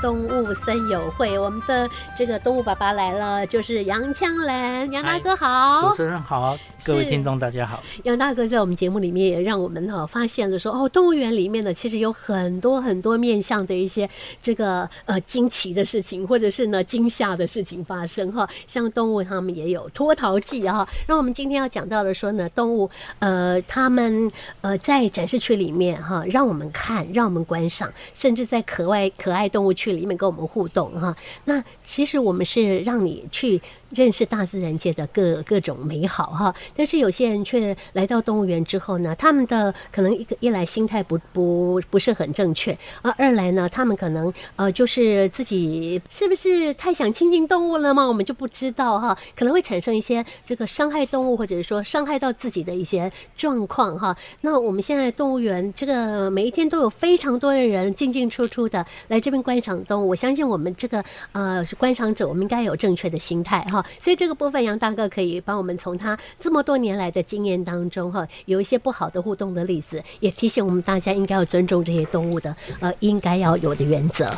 动物森友会，我们的这个动物爸爸来了，就是杨枪兰，杨大哥好，主持人好，各位听众大家好。杨大哥在我们节目里面也让我们哈发现了说，哦，动物园里面呢，其实有很多很多面向的一些这个呃惊奇的事情，或者是呢惊吓的事情发生哈。像动物他们也有脱逃记哈。那我们今天要讲到的说呢，动物呃他们呃在展示区里面哈，让我们看，让我们观赏，甚至在可爱可爱动物区里面跟我们互动哈。那其实我们是让你去认识大自然界的各各种美好哈。但是有些人却来到动物园之后呢，他们的可能一个一来心态不不不是很正确啊，二来呢，他们可能呃就是自己是不是太想亲近动物了吗？我们就不知道哈，可能会产生一些这个伤害动物或者是说伤害到自己的一些状况哈。那我们现在动物园这个每一天都有非常多的人进进出出的来这边观赏动物，我相信我们这个呃观赏者，我们应该有正确的心态哈。所以这个部分杨大哥可以帮我们从他这么多年来的经验当中哈，有一些不好的互动的例子，也提醒我们大家应该要尊重这些动物的呃应该要有的原则。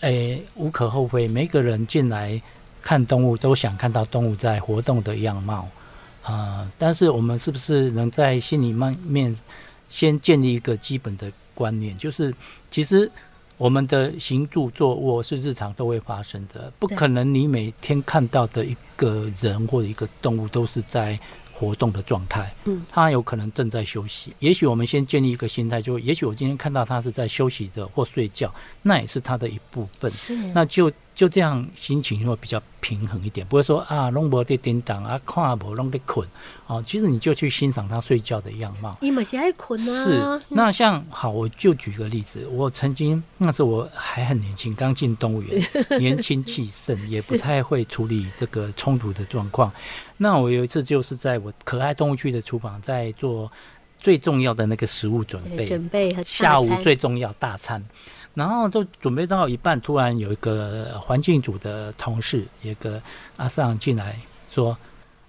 诶，无可厚非，每个人进来看动物都想看到动物在活动的样貌啊。但是我们是不是能在心里面面先建立一个基本的观念，就是其实我们的行住坐卧是日常都会发生的，不可能你每天看到的一个人或者一个动物都是在。活动的状态，嗯，它有可能正在休息。也许我们先建立一个心态，就也许我今天看到它是在休息的或睡觉，那也是它的一部分。是，那就就这样心情会比较平衡一点，不会说啊，弄不得叮当啊，看不弄得困。哦，其实你就去欣赏他睡觉的样貌。你们是爱困啊？是。那像好，我就举个例子，我曾经那时候我还很年轻，刚进动物园，年轻气盛，也不太会处理这个冲突的状况。那我有一次就是在我可爱动物区的厨房，在做最重要的那个食物准备，准备下午最重要大餐，然后就准备到一半，突然有一个环境组的同事，一个阿尚进来说：“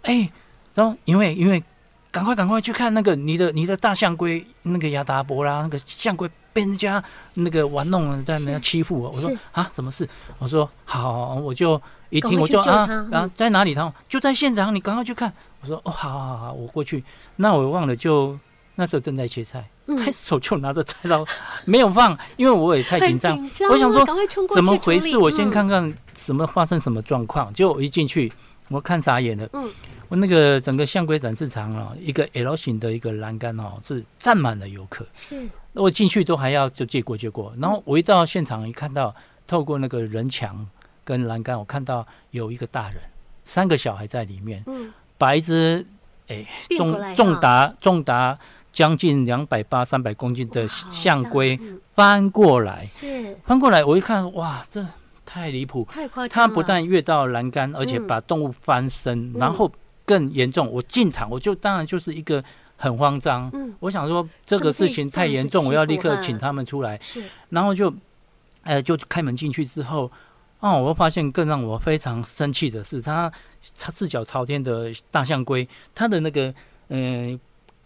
哎，然后因为因为赶快赶快去看那个你的你的大象龟，那个亚达伯拉那个象龟被人家那个玩弄了，在那欺负我。”我说：“啊，什么事？”我说：“好，我就。”一听我就啊，然后在哪里？他说就在现场，你赶快去看。我说哦，好好好，我过去。那我忘了，就那时候正在切菜，手就拿着菜刀没有放，因为我也太紧张。我想说怎么回事？我先看看什么发生什么状况。结果一进去，我看傻眼了。嗯，我那个整个象龟展示场啊，一个 L 型的一个栏杆哦，是站满了游客。是，我进去都还要就借过借过。然后我一到现场，一看到透过那个人墙。跟栏杆，我看到有一个大人，三个小孩在里面，嗯，把一只哎重重达重达将近两百八三百公斤的象龟翻过来，是。翻过来，我一看，哇，这太离谱，太夸张！它不但越到栏杆，而且把动物翻身，然后更严重。我进场，我就当然就是一个很慌张，嗯，我想说这个事情太严重，我要立刻请他们出来，是，然后就呃就开门进去之后。哦，我发现更让我非常生气的是，它它四脚朝天的大象龟，它的那个嗯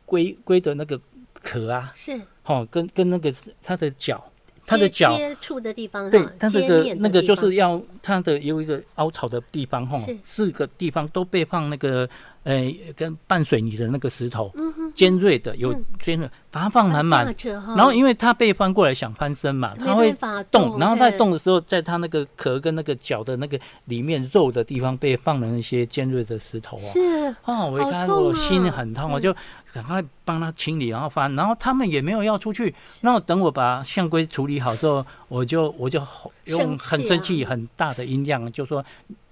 龟龟的那个壳啊，是。哦，跟跟那个它的脚，它的脚接触的地方，对，它这个那个就是要它的有一个凹槽的地方，哈，四个地方都被放那个。呃，跟拌水泥的那个石头，尖锐的，有尖锐，把它放满满。然后，因为它被翻过来想翻身嘛，它会动。然后在动的时候，在它那个壳跟那个脚的那个里面肉的地方被放了那些尖锐的石头啊。是啊，我一看我心很痛，我就赶快帮它清理，然后翻。然后他们也没有要出去。然后等我把象龟处理好之后，我就我就用很生气、很大的音量就说。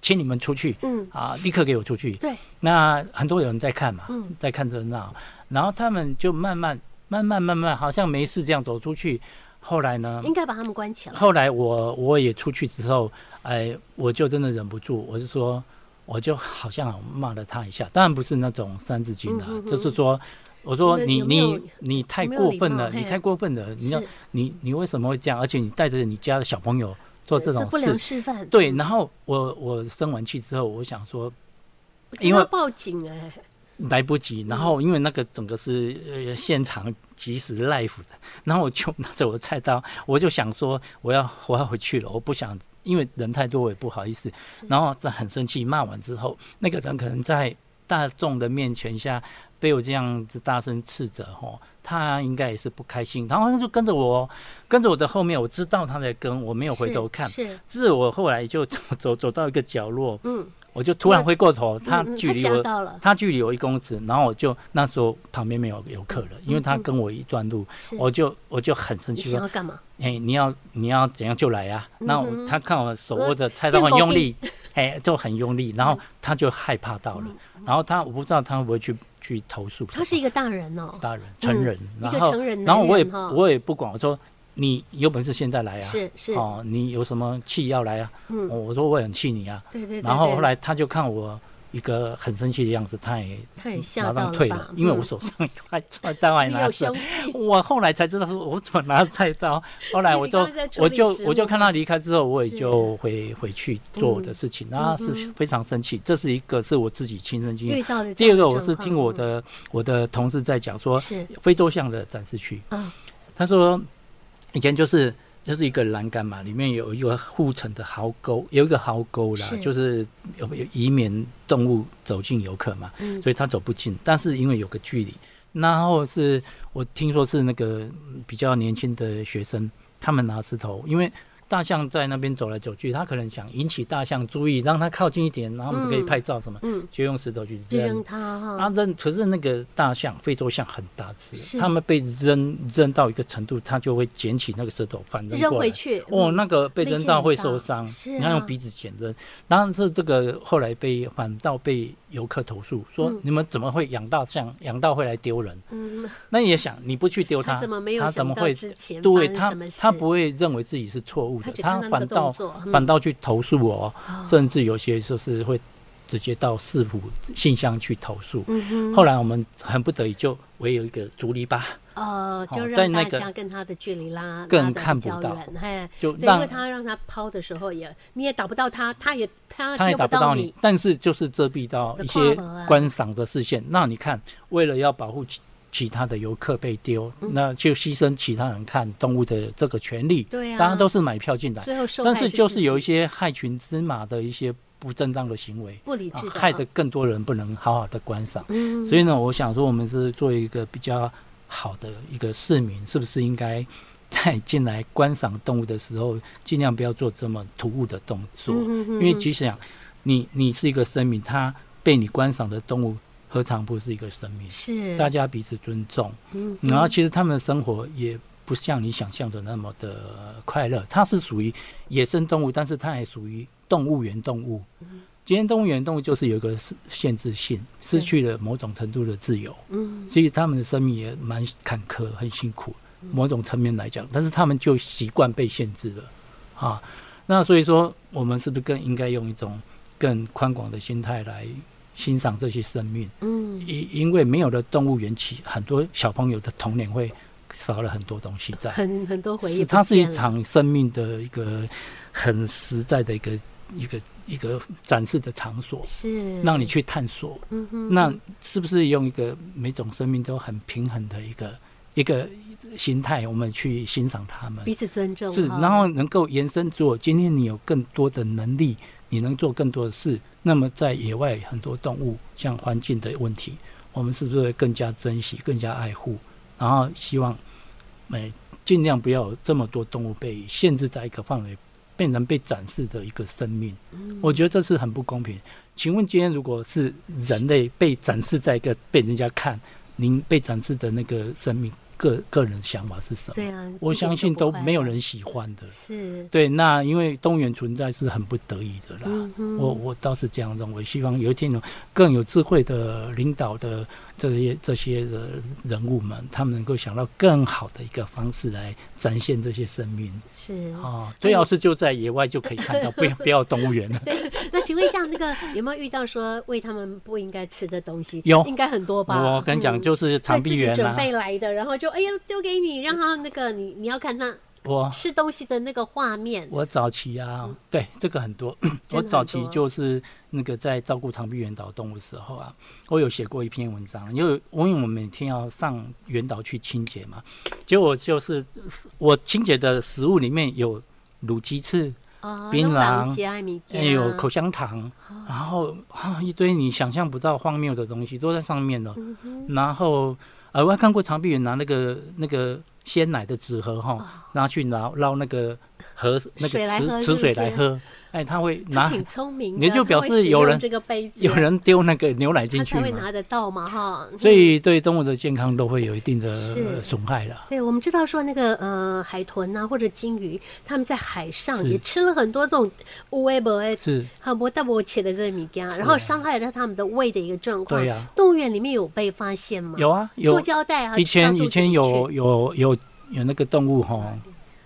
请你们出去，嗯啊，立刻给我出去。对，那很多人在看嘛，嗯，在看热闹，然后他们就慢慢、慢慢、慢慢，好像没事这样走出去。后来呢？应该把他们关起来。后来我我也出去之后，哎，我就真的忍不住，我是说，我就好像骂了他一下，当然不是那种三字经啊，就是说，我说你你你太过分了，你太过分了，你要你你为什么会这样？而且你带着你家的小朋友。做这种事，示范对。然后我我生完气之后，我想说，因为报警哎，来不及，然后因为那个整个是呃现场即时 live 的，然后我就 拿着我的菜刀，我就想说我要我要回去了，我不想因为人太多我也不好意思，然后在很生气骂完之后，那个人可能在大众的面前下被我这样子大声斥责吼，他应该也是不开心，然后他就跟着我跟着我的后面，我知道他在跟，我没有回头看，是。是我后来就 走走走到一个角落，嗯，我就突然回过头，他距离我，他距离我一公尺，然后我就那时候旁边没有游客了，因为他跟我一段路，我就我就很生你气说，干嘛？哎、你要你要怎样就来啊！那他看我手呃握着菜刀很用力，哎、就很用力，然后他就害怕到了，然后他我不知道他会不会去去投诉他是一个大人哦，大人成人，然后然后我也我也不管，我说你有本事现在来啊！是是，哦，你有什么气要来啊？嗯。哦我说我很气你啊。对对对。然后后来他就看我一个很生气的样子，他也他也吓马到退了，因为我嗯手上还菜刀还拿 着我后来才知道说我怎么拿着菜刀，后来我就我就我就看他离开之后，我也就回回去做我的事情，那嗯是非常生气。这是一个是我自己亲身经验。第二个我是听我的我的同事在讲说，是。非洲象的展示区，嗯，他说以前就是就是一个栏杆嘛，里面有一个护城的壕沟，有一个壕沟啦是，就是有有以免动物走进游客嘛，嗯所以它走不进，但是因为有个距离，然后是我听说是那个嗯比较年轻的学生，他们拿石头，因为。大象在那边走来走去，他可能想引起大象注意，让它靠近一点，然后我们就可以嗯拍照什么，嗯，就用石头去扔。它哈，啊扔，可是那个大象，非洲象很大只，它们被扔扔到一个程度，它就会捡起那个石头反扔过来。扔回去。哦，嗯。那个被扔到会受伤，是你要啊用鼻子捡扔。当然是这个后来被反倒被游客投诉说，嗯你们怎么会养到像，养到会来丢人？嗯，那也想，你不去丢它，他怎么没有他怎么会？对他？他不会认为自己是错误的，他反倒反倒去投诉我，哦甚至有些就是会直接到市府信箱去投诉。嗯，后来我们很不得已就唯有一个竹篱笆，呃，就哦让那个家跟他的距离拉更看不到。就对，因为让他让他抛的时候也你也打不到他，他也他他也打不到你你，，但是就是遮蔽到一些观赏的视线。那你看，为了要保护其其他的游客被丢，嗯。那就牺牲其他人看动物的这个权利。对啊，大家都是买票进来，但是就是有一些害群之马的一些不正当的行为，不理智，啊害得啊更多人不能好好的观赏。嗯，所以呢，我想说，我们是做一个比较好的一个市民，是不是应该在进来观赏动物的时候，尽量不要做这么突兀的动作？嗯因为其实想，你你是一个生命，它被你观赏的动物，何尝不是一个生命？是大家彼此尊重，嗯然后其实他们的生活也不像你想象的那么的快乐。它是属于野生动物，但是它也属于动物园动物。今天动物园动物就是有一个限制性，失去了某种程度的自由。嗯其实他们的生命也蛮坎坷、很辛苦，某种层面来讲，但是他们就习惯被限制了啊。那所以说，我们是不是更应该用一种更宽广的心态来欣赏这些生命？嗯，因因为没有了动物园，其很多小朋友的童年会少了很多东西在。很很多回忆它是一场生命的一个很实在的一个一个一个展示的场所，是让你去探索。嗯哼，那是不是用一个每种生命都很平衡的一个一个心态，我们去欣赏它们？彼此尊重是，然后能够延伸做，今天你有更多的能力，你能做更多的事，那么在野外很多动物，像环境的问题，我们是不是会更加珍惜、更加爱护？然后希望，每尽量不要有这么多动物被限制在一个范围，变成被展示的一个生命。嗯我觉得这是很不公平。请问今天如果是人类被展示在一个被人家看，您被展示的那个生命个个人的想法是什么？对啊，我相信都没有人喜欢的。是，对，那因为动物园存在是很不得已的啦。嗯我我倒是这样认为，希望有一天有更有智慧的领导的这些这些的人物们，他们能够想到更好的一个方式来展现这些生命是啊。最好是就在野外就可以看到，不要 不要动物园了。那请问一下，那个有没有遇到说喂他们不应该吃的东西？有应该很多吧？我跟你讲，嗯就是长臂猿啊，备来的，然后就哎呀丢给你，让他那个你你要看他我吃东西的那个画面。我早期啊，对这个很多。我早期就是那个在照顾长臂猿岛动物的时候啊，我有写过一篇文章，因为因为我们每天要上猿岛去清洁嘛，结果就是我清洁的食物里面有卤鸡翅。槟榔，还有口香糖，然后啊一堆你想象不到荒谬的东西都在上面了。然后呃我还看过长臂猿拿那个那个鲜奶的纸盒哈，拿去捞捞那个河那个池池水来喝。哎，他会拿，挺聪明，也就表示有人这个杯子，有人丢那个牛奶进去，他才会拿得到嘛，哈。所以对动物的健康都会有一定的损害了。对，我们知道说那个呃海豚啊或者鲸鱼，他们在海上也吃了很多这种乌龟不是很不大不切的这个米干，然后伤害了他们的胃的一个状况。对呀，动物园里面有被发现吗？有啊，有塑胶带啊。以前以前有有有有那个动物哈。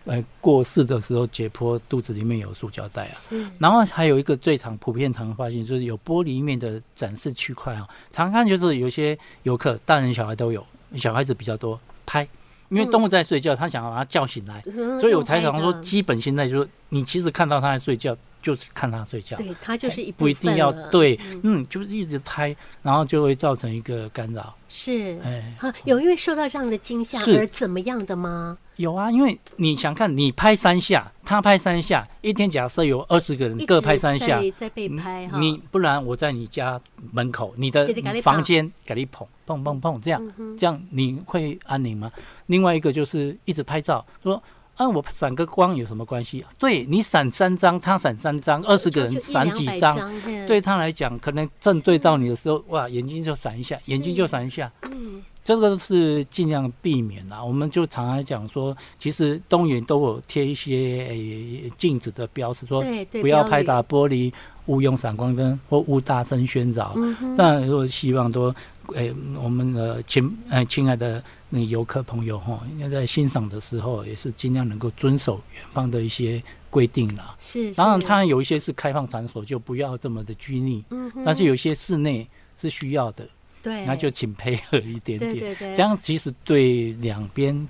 呃，过世的时候解剖肚子里面有塑胶袋啊，是。然后还有一个最常普遍常发现就是有玻璃面的展示区块啊，常看就是有些游客，大人小孩都有，小孩子比较多拍，因为动物在睡觉，他想要把它叫醒来，所以我才想说，基本现在就是你其实看到它在睡觉。就是看他睡觉，对他就是一不一定要对，嗯，就是一直拍，然后就会造成一个干扰。是，哎，有因为受到这样的惊吓而怎么样的吗？有啊，因为你想看，你拍三下，他拍三下，一天假设有二十个人各拍三下，在被拍哈，你不然我在你家门口，你的房间给你捧砰砰砰，这样这样你会安宁吗？另外一个就是一直拍照说。啊，我闪个光有什么关系？对你闪三张，他闪三张，二十个人闪几张，对他来讲，可能正对到你的时候，哇，眼睛就闪一下，眼睛就闪一下。嗯，这个是尽量避免啦。我们就常常讲说，其实东园都有贴一些镜子的标识，说不要拍打玻璃，勿用闪光灯或勿大声喧扰。嗯但如果希望多，诶，我们的亲，诶，亲爱的。那游客朋友哈，应该在欣赏的时候也是尽量能够遵守远方的一些规定啦。是，当然，它有一些是开放场所，就不要这么的拘泥。嗯。但是有一些室内是需要的。对。那就请配合一点点。对对对。这样其实对两边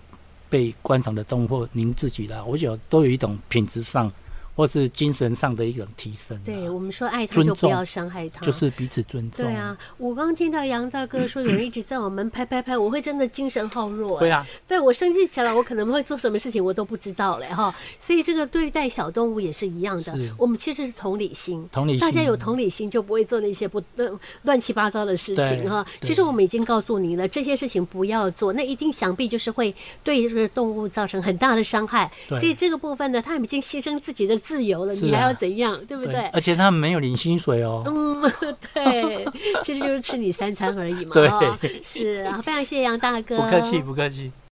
被观赏的动物，或您自己的，我觉得都有一种品质上。或是精神上的一种提升。对我们说爱他就不要伤害他，就是彼此尊重。对啊，我刚刚听到杨大哥说有人一直在我们拍拍拍，我会真的精神耗弱。对啊，对我生气起来，我可能会做什么事情我都不知道嘞哈。所以这个对待小动物也是一样的。我们其实是同理心，同理心，大家有同理心就不会做那些不乱乱七八糟的事情哈。其实我们已经告诉你了，这些事情不要做，那一定想必就是会对这个动物造成很大的伤害。所以这个部分呢，他们已经牺牲自己的自由了，你还要。怎样，对不对？而且他们没有领薪水哦。嗯，对，其实就是吃你三餐而已嘛。对，是啊，非常谢谢杨大哥。不客气，不客气。